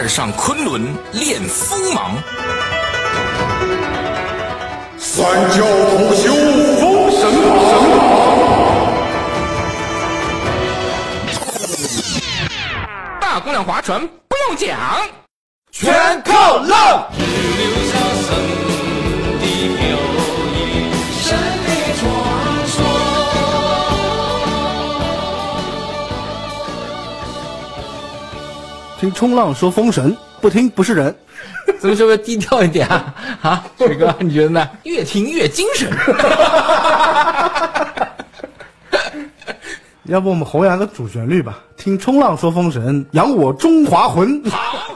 二上昆仑练锋芒。三教同修封神榜，大姑娘划船不用桨，全靠浪。听冲浪说封神，不听不是人。咱们是不是低调一点啊？啊，水哥，你觉得呢？越听越精神。要不我们弘扬个主旋律吧？听冲浪说封神，扬我中华魂。好。